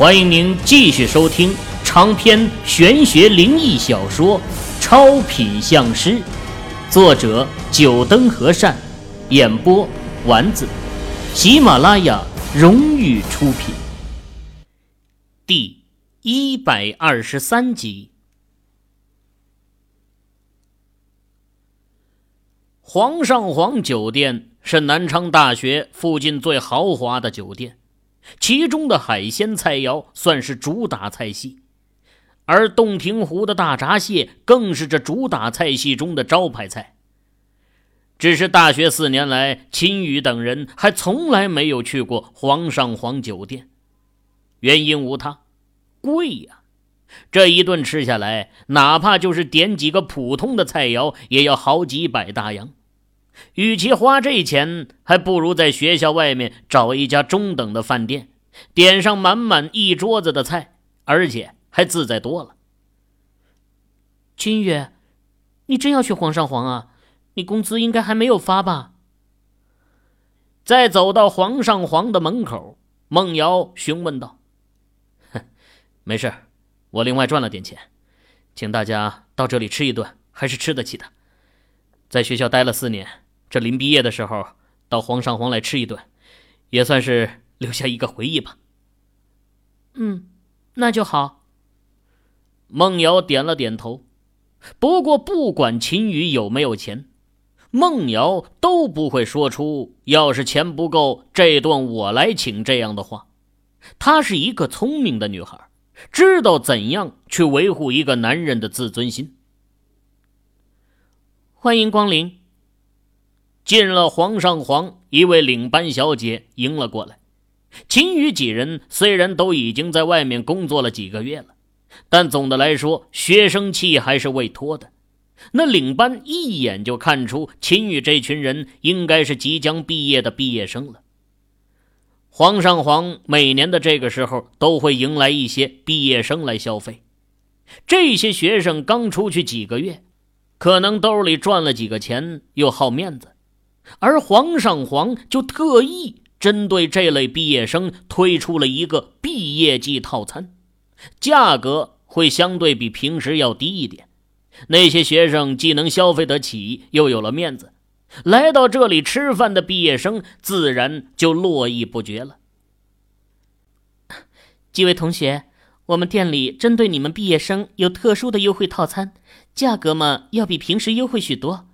欢迎您继续收听长篇玄学灵异小说《超品相师》，作者：九灯和善，演播：丸子，喜马拉雅荣誉出品。第一百二十三集，皇上皇酒店是南昌大学附近最豪华的酒店。其中的海鲜菜肴算是主打菜系，而洞庭湖的大闸蟹更是这主打菜系中的招牌菜。只是大学四年来，秦宇等人还从来没有去过皇上皇酒店，原因无他，贵呀！这一顿吃下来，哪怕就是点几个普通的菜肴，也要好几百大洋。与其花这钱，还不如在学校外面找一家中等的饭店，点上满满一桌子的菜，而且还自在多了。金月，你真要去皇上皇啊？你工资应该还没有发吧？在走到皇上皇的门口，孟瑶询问道：“哼，没事，我另外赚了点钱，请大家到这里吃一顿，还是吃得起的。在学校待了四年。”这临毕业的时候，到皇上皇来吃一顿，也算是留下一个回忆吧。嗯，那就好。孟瑶点了点头。不过，不管秦宇有没有钱，孟瑶都不会说出“要是钱不够，这顿我来请”这样的话。她是一个聪明的女孩，知道怎样去维护一个男人的自尊心。欢迎光临。进了皇上皇，一位领班小姐迎了过来。秦宇几人虽然都已经在外面工作了几个月了，但总的来说，学生气还是未脱的。那领班一眼就看出秦宇这群人应该是即将毕业的毕业生了。皇上皇每年的这个时候都会迎来一些毕业生来消费，这些学生刚出去几个月，可能兜里赚了几个钱，又好面子。而黄上皇就特意针对这类毕业生推出了一个毕业季套餐，价格会相对比平时要低一点。那些学生既能消费得起，又有了面子，来到这里吃饭的毕业生自然就络绎不绝了。几位同学，我们店里针对你们毕业生有特殊的优惠套餐，价格嘛要比平时优惠许多。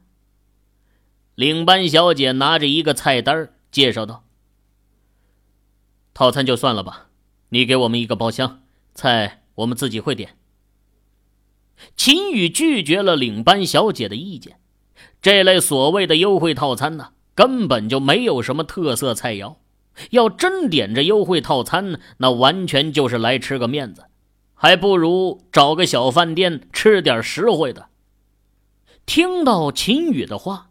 领班小姐拿着一个菜单介绍道：“套餐就算了吧，你给我们一个包厢，菜我们自己会点。”秦宇拒绝了领班小姐的意见。这类所谓的优惠套餐呢，根本就没有什么特色菜肴。要真点这优惠套餐，那完全就是来吃个面子，还不如找个小饭店吃点实惠的。听到秦宇的话。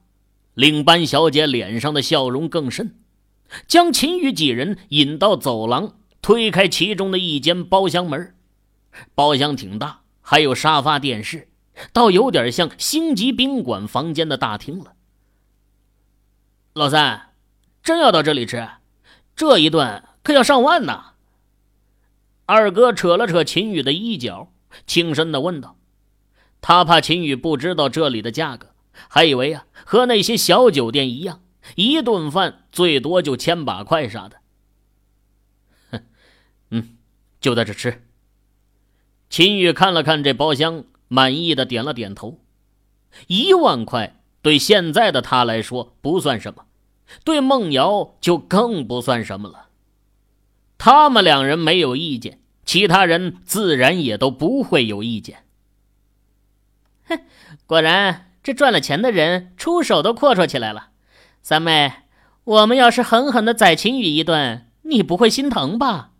领班小姐脸上的笑容更甚，将秦宇几人引到走廊，推开其中的一间包厢门。包厢挺大，还有沙发、电视，倒有点像星级宾馆房间的大厅了。老三，真要到这里吃，这一顿可要上万呢。二哥扯了扯秦宇的衣角，轻声的问道：“他怕秦宇不知道这里的价格。”还以为啊，和那些小酒店一样，一顿饭最多就千把块啥的。哼，嗯，就在这吃。秦宇看了看这包厢，满意的点了点头。一万块对现在的他来说不算什么，对孟瑶就更不算什么了。他们两人没有意见，其他人自然也都不会有意见。哼，果然。这赚了钱的人出手都阔绰起来了，三妹，我们要是狠狠的宰秦宇一顿，你不会心疼吧？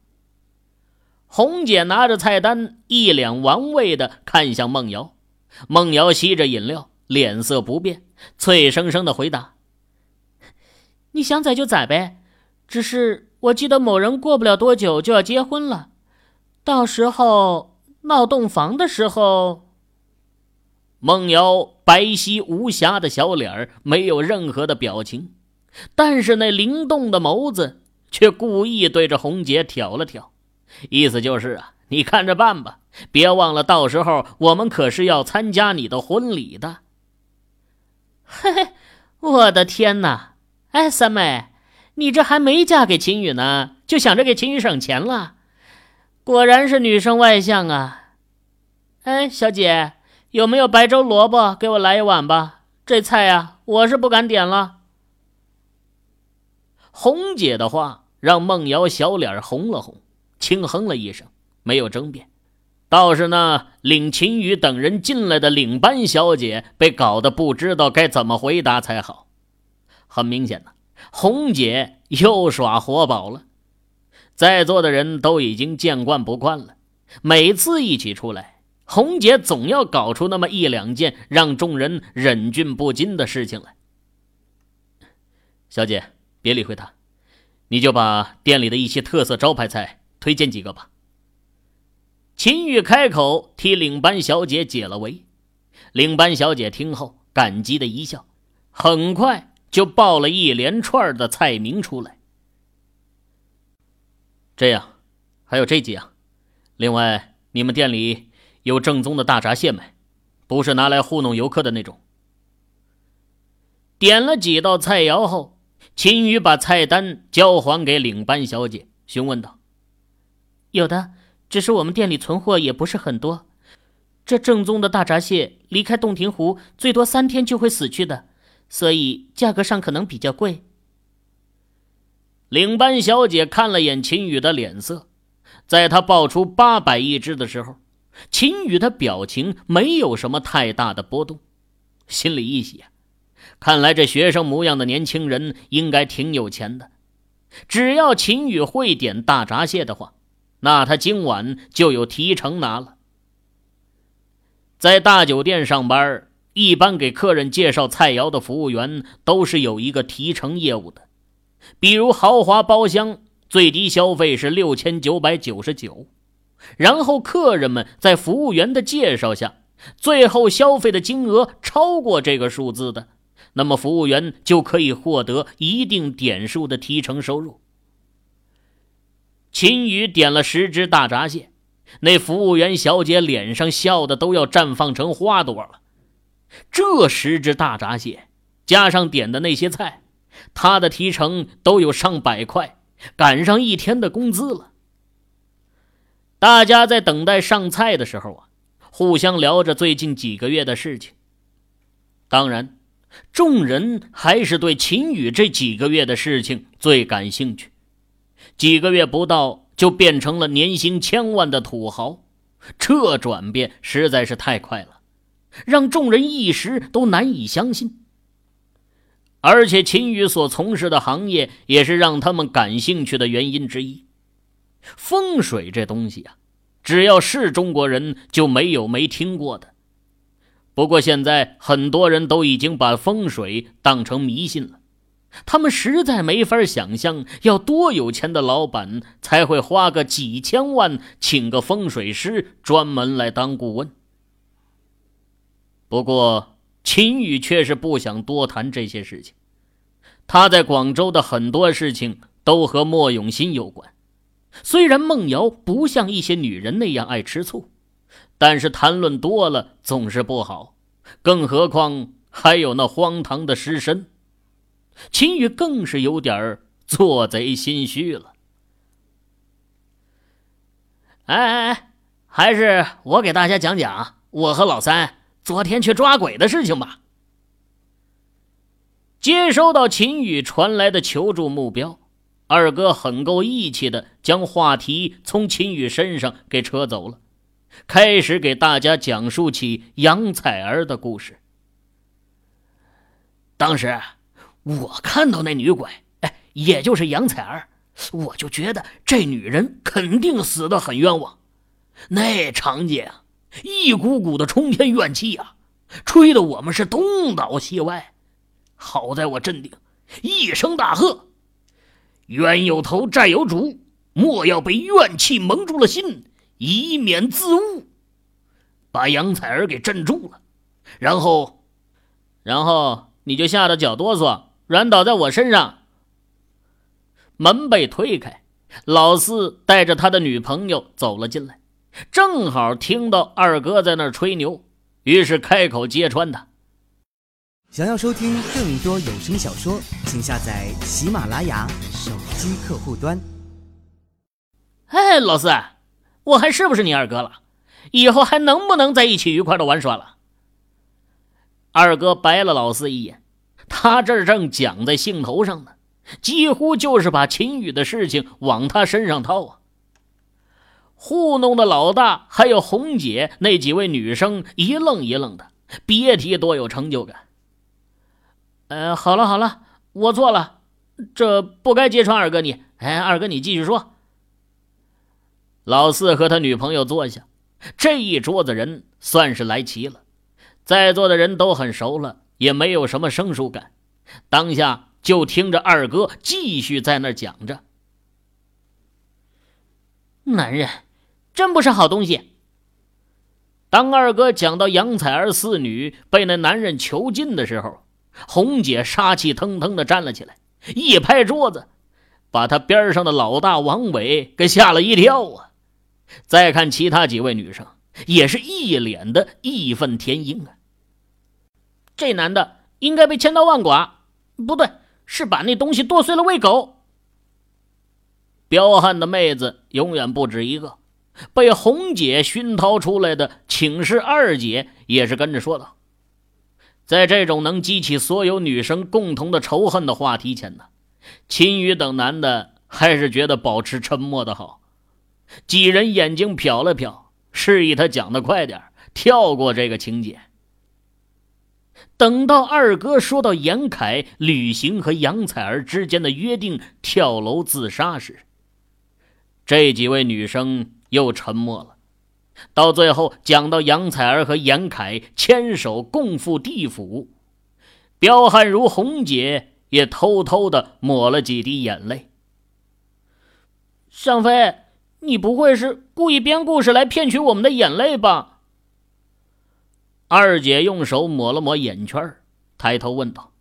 红姐拿着菜单，一脸玩味的看向孟瑶。孟瑶吸着饮料，脸色不变，脆生生的回答：“你想宰就宰呗，只是我记得某人过不了多久就要结婚了，到时候闹洞房的时候。”孟瑶白皙无瑕的小脸儿没有任何的表情，但是那灵动的眸子却故意对着红姐挑了挑。意思就是啊，你看着办吧，别忘了到时候我们可是要参加你的婚礼的。嘿嘿，我的天哪！哎，三妹，你这还没嫁给秦宇呢，就想着给秦宇省钱了，果然是女生外向啊！哎，小姐，有没有白粥萝卜？给我来一碗吧，这菜呀，我是不敢点了。红姐的话让孟瑶小脸红了红，轻哼了一声，没有争辩。倒是那领秦宇等人进来的领班小姐被搞得不知道该怎么回答才好。很明显呢，红姐又耍活宝了。在座的人都已经见惯不惯了，每次一起出来，红姐总要搞出那么一两件让众人忍俊不禁的事情来。小姐。别理会他，你就把店里的一些特色招牌菜推荐几个吧。秦玉开口替领班小姐解了围，领班小姐听后感激的一笑，很快就报了一连串的菜名出来。这样，还有这几样，另外你们店里有正宗的大闸蟹卖？不是拿来糊弄游客的那种。点了几道菜肴后。秦宇把菜单交还给领班小姐，询问道：“有的，只是我们店里存货也不是很多。这正宗的大闸蟹离开洞庭湖最多三天就会死去的，所以价格上可能比较贵。”领班小姐看了眼秦宇的脸色，在他报出八百一只的时候，秦宇的表情没有什么太大的波动，心里一喜啊。看来这学生模样的年轻人应该挺有钱的。只要秦宇会点大闸蟹的话，那他今晚就有提成拿了。在大酒店上班，一般给客人介绍菜肴的服务员都是有一个提成业务的。比如豪华包厢，最低消费是六千九百九十九，然后客人们在服务员的介绍下，最后消费的金额超过这个数字的。那么服务员就可以获得一定点数的提成收入。秦宇点了十只大闸蟹，那服务员小姐脸上笑的都要绽放成花朵了。这十只大闸蟹加上点的那些菜，他的提成都有上百块，赶上一天的工资了。大家在等待上菜的时候啊，互相聊着最近几个月的事情，当然。众人还是对秦宇这几个月的事情最感兴趣。几个月不到就变成了年薪千万的土豪，这转变实在是太快了，让众人一时都难以相信。而且秦宇所从事的行业也是让他们感兴趣的原因之一。风水这东西啊，只要是中国人就没有没听过的。不过现在很多人都已经把风水当成迷信了，他们实在没法想象要多有钱的老板才会花个几千万请个风水师专门来当顾问。不过秦宇却是不想多谈这些事情，他在广州的很多事情都和莫永新有关。虽然孟瑶不像一些女人那样爱吃醋。但是谈论多了总是不好，更何况还有那荒唐的尸身，秦宇更是有点做贼心虚了。哎哎哎，还是我给大家讲讲我和老三昨天去抓鬼的事情吧。接收到秦宇传来的求助目标，二哥很够义气的将话题从秦宇身上给扯走了。开始给大家讲述起杨彩儿的故事。当时我看到那女鬼，哎，也就是杨彩儿，我就觉得这女人肯定死得很冤枉。那场景啊，一股股的冲天怨气啊，吹得我们是东倒西歪。好在我镇定，一声大喝：“冤有头，债有主，莫要被怨气蒙住了心。”以免自误，把杨彩儿给镇住了，然后，然后你就吓得脚哆嗦，软倒在我身上。门被推开，老四带着他的女朋友走了进来，正好听到二哥在那吹牛，于是开口揭穿他。想要收听更多有声小说，请下载喜马拉雅手机客户端。哎，老四，我还是不是你二哥了？以后还能不能在一起愉快的玩耍了？二哥白了老四一眼，他这正讲在兴头上呢，几乎就是把秦宇的事情往他身上套啊！糊弄的老大还有红姐那几位女生一愣一愣的，别提多有成就感。呃，好了好了，我错了，这不该揭穿二哥你。哎，二哥你继续说。老四和他女朋友坐下，这一桌子人算是来齐了，在座的人都很熟了，也没有什么生疏感。当下就听着二哥继续在那讲着：“男人真不是好东西。”当二哥讲到杨彩儿四女被那男人囚禁的时候。红姐杀气腾腾的站了起来，一拍桌子，把他边上的老大王伟给吓了一跳啊！再看其他几位女生，也是一脸的义愤填膺啊！这男的应该被千刀万剐，不对，是把那东西剁碎了喂狗。彪悍的妹子永远不止一个，被红姐熏陶出来的请示二姐也是跟着说道。在这种能激起所有女生共同的仇恨的话题前呢，秦宇等男的还是觉得保持沉默的好。几人眼睛瞟了瞟，示意他讲的快点，跳过这个情节。等到二哥说到严凯旅行和杨采儿之间的约定跳楼自杀时，这几位女生又沉默了。到最后讲到杨采儿和严凯牵手共赴地府，彪悍如红姐也偷偷的抹了几滴眼泪。尚飞，你不会是故意编故事来骗取我们的眼泪吧？二姐用手抹了抹眼圈，抬头问道：“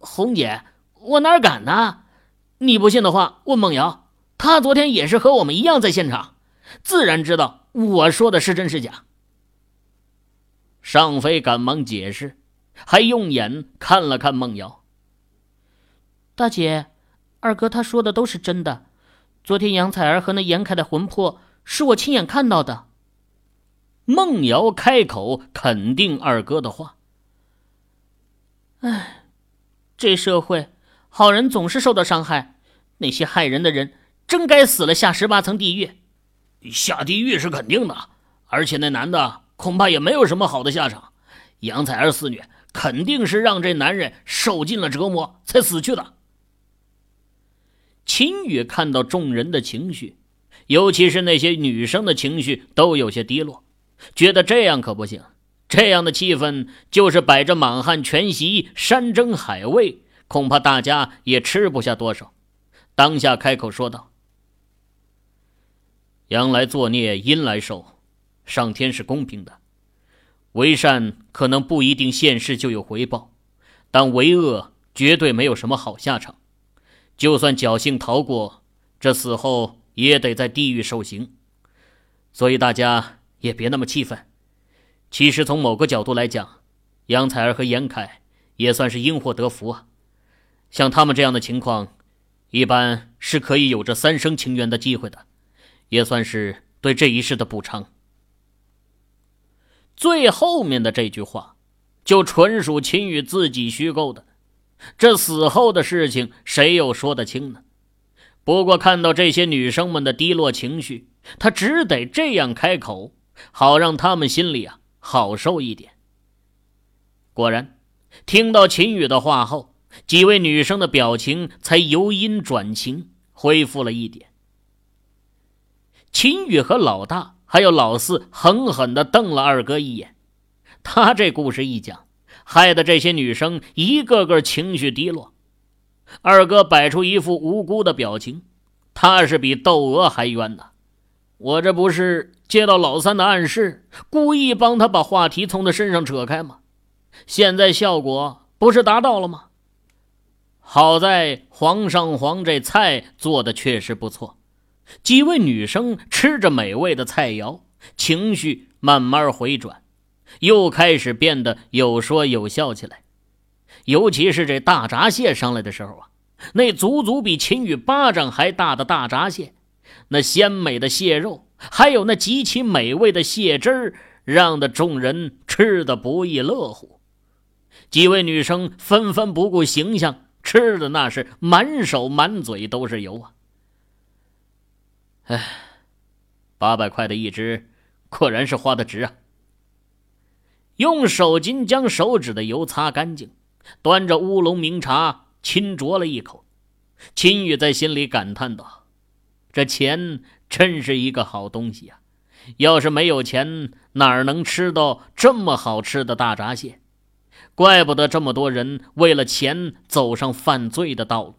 红姐，我哪敢呢？你不信的话，问梦瑶，她昨天也是和我们一样在现场。”自然知道我说的是真是假。尚飞赶忙解释，还用眼看了看孟瑶。大姐，二哥他说的都是真的。昨天杨采儿和那严凯的魂魄是我亲眼看到的。孟瑶开口肯定二哥的话。唉，这社会好人总是受到伤害，那些害人的人真该死了，下十八层地狱。下地狱是肯定的，而且那男的恐怕也没有什么好的下场。杨彩儿四女肯定是让这男人受尽了折磨才死去的。秦宇看到众人的情绪，尤其是那些女生的情绪都有些低落，觉得这样可不行。这样的气氛就是摆着满汉全席、山珍海味，恐怕大家也吃不下多少。当下开口说道。阳来作孽，阴来受，上天是公平的。为善可能不一定现世就有回报，但为恶绝对没有什么好下场。就算侥幸逃过，这死后也得在地狱受刑。所以大家也别那么气愤。其实从某个角度来讲，杨采儿和严凯也算是因祸得福啊。像他们这样的情况，一般是可以有着三生情缘的机会的。也算是对这一世的补偿。最后面的这句话，就纯属秦宇自己虚构的。这死后的事情，谁又说得清呢？不过看到这些女生们的低落情绪，他只得这样开口，好让他们心里啊好受一点。果然，听到秦宇的话后，几位女生的表情才由阴转晴，恢复了一点。秦宇和老大还有老四狠狠地瞪了二哥一眼，他这故事一讲，害得这些女生一个个情绪低落。二哥摆出一副无辜的表情，他是比窦娥还冤呢。我这不是接到老三的暗示，故意帮他把话题从他身上扯开吗？现在效果不是达到了吗？好在皇上皇这菜做的确实不错，几位女生吃着美味的菜肴，情绪慢慢回转，又开始变得有说有笑起来。尤其是这大闸蟹上来的时候啊，那足足比秦宇巴掌还大的大闸蟹，那鲜美的蟹肉，还有那极其美味的蟹汁儿，让的众人吃的不亦乐乎。几位女生纷纷不顾形象。吃的那是满手满嘴都是油啊！哎，八百块的一只，果然是花的值啊！用手巾将手指的油擦干净，端着乌龙茗茶轻酌了一口，秦宇在心里感叹道：“这钱真是一个好东西啊！要是没有钱，哪能吃到这么好吃的大闸蟹？”怪不得这么多人为了钱走上犯罪的道路。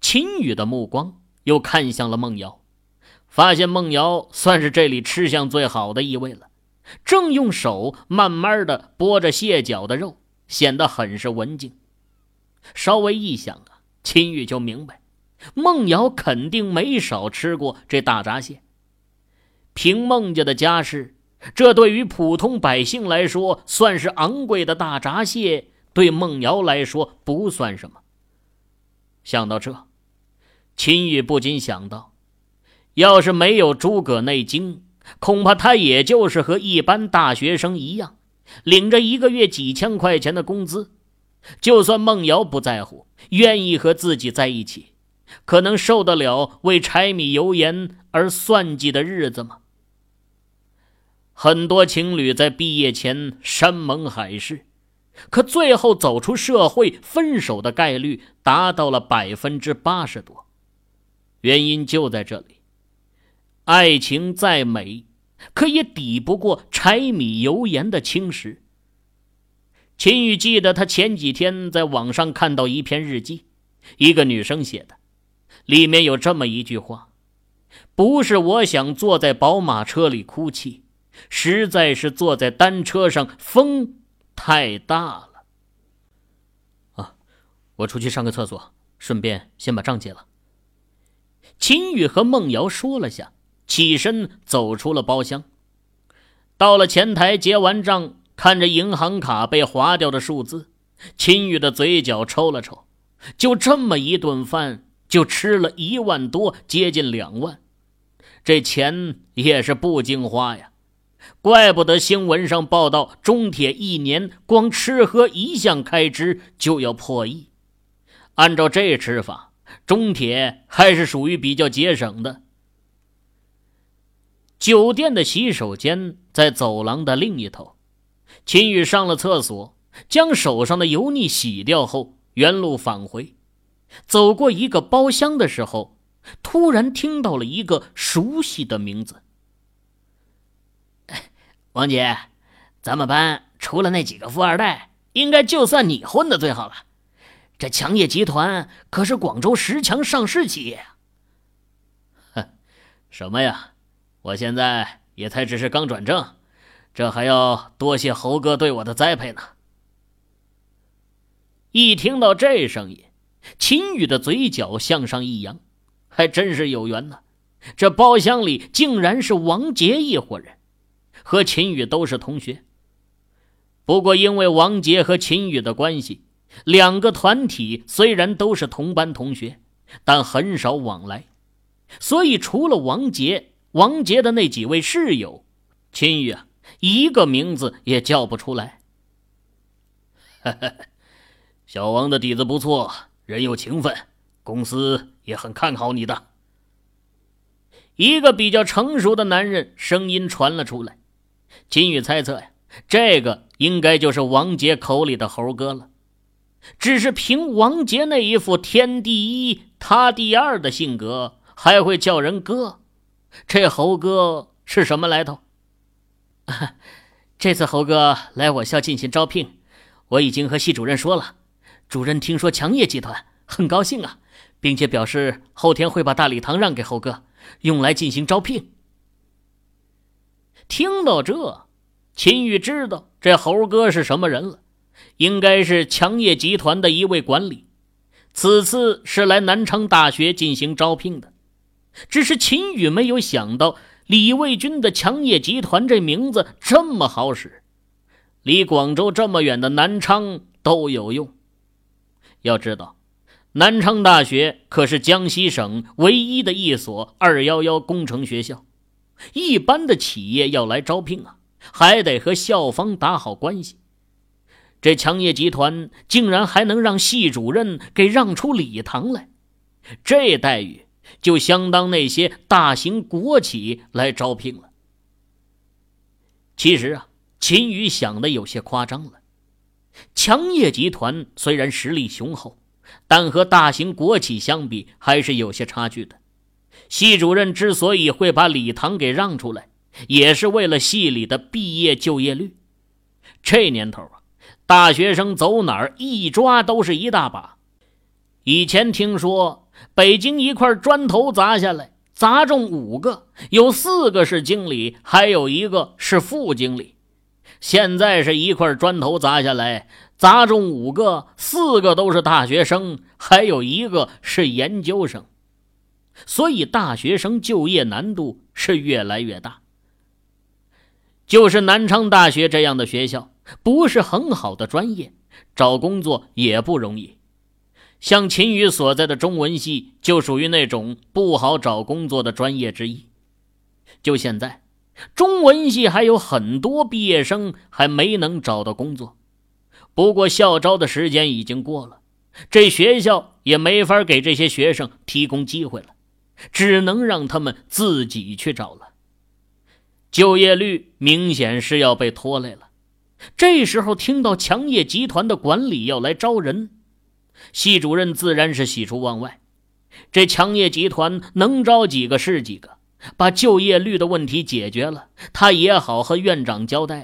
秦宇的目光又看向了孟瑶，发现孟瑶算是这里吃相最好的一位了，正用手慢慢的剥着蟹脚的肉，显得很是文静。稍微一想啊，秦宇就明白，孟瑶肯定没少吃过这大闸蟹。凭孟家的家世。这对于普通百姓来说算是昂贵的大闸蟹，对孟瑶来说不算什么。想到这，秦宇不禁想到，要是没有诸葛内经，恐怕他也就是和一般大学生一样，领着一个月几千块钱的工资。就算孟瑶不在乎，愿意和自己在一起，可能受得了为柴米油盐而算计的日子吗？很多情侣在毕业前山盟海誓，可最后走出社会分手的概率达到了百分之八十多。原因就在这里，爱情再美，可也抵不过柴米油盐的侵蚀。秦宇记得他前几天在网上看到一篇日记，一个女生写的，里面有这么一句话：“不是我想坐在宝马车里哭泣。”实在是坐在单车上，风太大了。啊，我出去上个厕所，顺便先把账结了。秦宇和孟瑶说了下，起身走出了包厢，到了前台结完账，看着银行卡被划掉的数字，秦宇的嘴角抽了抽。就这么一顿饭，就吃了一万多，接近两万，这钱也是不经花呀。怪不得新闻上报道，中铁一年光吃喝一项开支就要破亿。按照这吃法，中铁还是属于比较节省的。酒店的洗手间在走廊的另一头，秦宇上了厕所，将手上的油腻洗掉后，原路返回。走过一个包厢的时候，突然听到了一个熟悉的名字。王姐，咱们班除了那几个富二代，应该就算你混的最好了。这强业集团可是广州十强上市企业啊！哼，什么呀？我现在也才只是刚转正，这还要多谢猴哥对我的栽培呢。一听到这声音，秦宇的嘴角向上一扬，还真是有缘呢。这包厢里竟然是王杰一伙人。和秦宇都是同学，不过因为王杰和秦宇的关系，两个团体虽然都是同班同学，但很少往来，所以除了王杰，王杰的那几位室友，秦宇啊，一个名字也叫不出来。小王的底子不错，人又勤奋，公司也很看好你的。一个比较成熟的男人声音传了出来。秦宇猜测呀，这个应该就是王杰口里的猴哥了。只是凭王杰那一副天第一他第二的性格，还会叫人哥，这猴哥是什么来头？这次猴哥来我校进行招聘，我已经和系主任说了。主任听说强业集团很高兴啊，并且表示后天会把大礼堂让给猴哥，用来进行招聘。听到这，秦宇知道这猴哥是什么人了，应该是强业集团的一位管理，此次是来南昌大学进行招聘的。只是秦宇没有想到，李卫军的强业集团这名字这么好使，离广州这么远的南昌都有用。要知道，南昌大学可是江西省唯一的一所“二幺幺”工程学校，一般的企业要来招聘啊，还得和校方打好关系。这强业集团竟然还能让系主任给让出礼堂来，这待遇就相当那些大型国企来招聘了。其实啊，秦宇想的有些夸张了。强业集团虽然实力雄厚，但和大型国企相比还是有些差距的。系主任之所以会把礼堂给让出来，也是为了系里的毕业就业率。这年头啊。大学生走哪儿一抓都是一大把。以前听说北京一块砖头砸下来，砸中五个，有四个是经理，还有一个是副经理。现在是一块砖头砸下来，砸中五个，四个都是大学生，还有一个是研究生。所以大学生就业难度是越来越大。就是南昌大学这样的学校。不是很好的专业，找工作也不容易。像秦宇所在的中文系就属于那种不好找工作的专业之一。就现在，中文系还有很多毕业生还没能找到工作。不过校招的时间已经过了，这学校也没法给这些学生提供机会了，只能让他们自己去找了。就业率明显是要被拖累了。这时候听到强业集团的管理要来招人，系主任自然是喜出望外。这强业集团能招几个是几个，把就业率的问题解决了，他也好和院长交代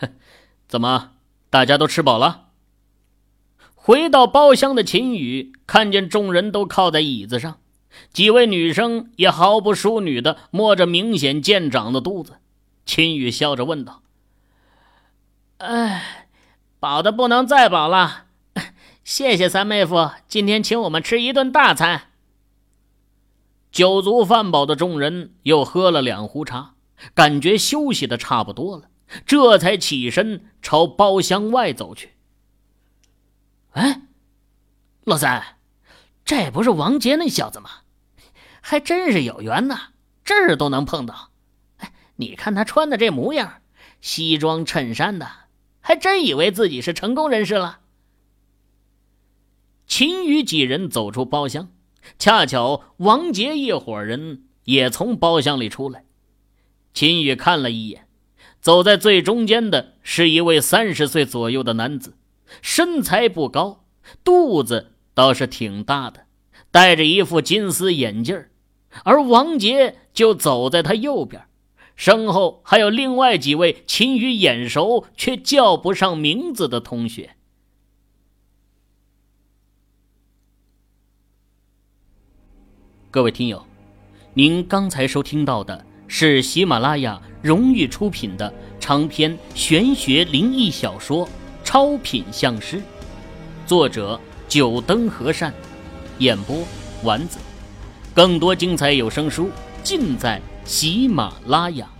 啊。怎么，大家都吃饱了？回到包厢的秦宇看见众人都靠在椅子上，几位女生也毫不淑女的摸着明显见长的肚子。秦宇笑着问道：“哎，饱的不能再饱了，谢谢三妹夫今天请我们吃一顿大餐。”酒足饭饱的众人又喝了两壶茶，感觉休息的差不多了，这才起身朝包厢外走去。哎，老三，这不是王杰那小子吗？还真是有缘呐，这儿都能碰到。你看他穿的这模样，西装衬衫的，还真以为自己是成功人士了。秦宇几人走出包厢，恰巧王杰一伙人也从包厢里出来。秦宇看了一眼，走在最中间的是一位三十岁左右的男子，身材不高，肚子倒是挺大的，戴着一副金丝眼镜而王杰就走在他右边。身后还有另外几位秦宇眼熟却叫不上名字的同学。各位听友，您刚才收听到的是喜马拉雅荣誉出品的长篇玄学灵异小说《超品相师》，作者九灯和善，演播丸子。更多精彩有声书尽在。喜马拉雅。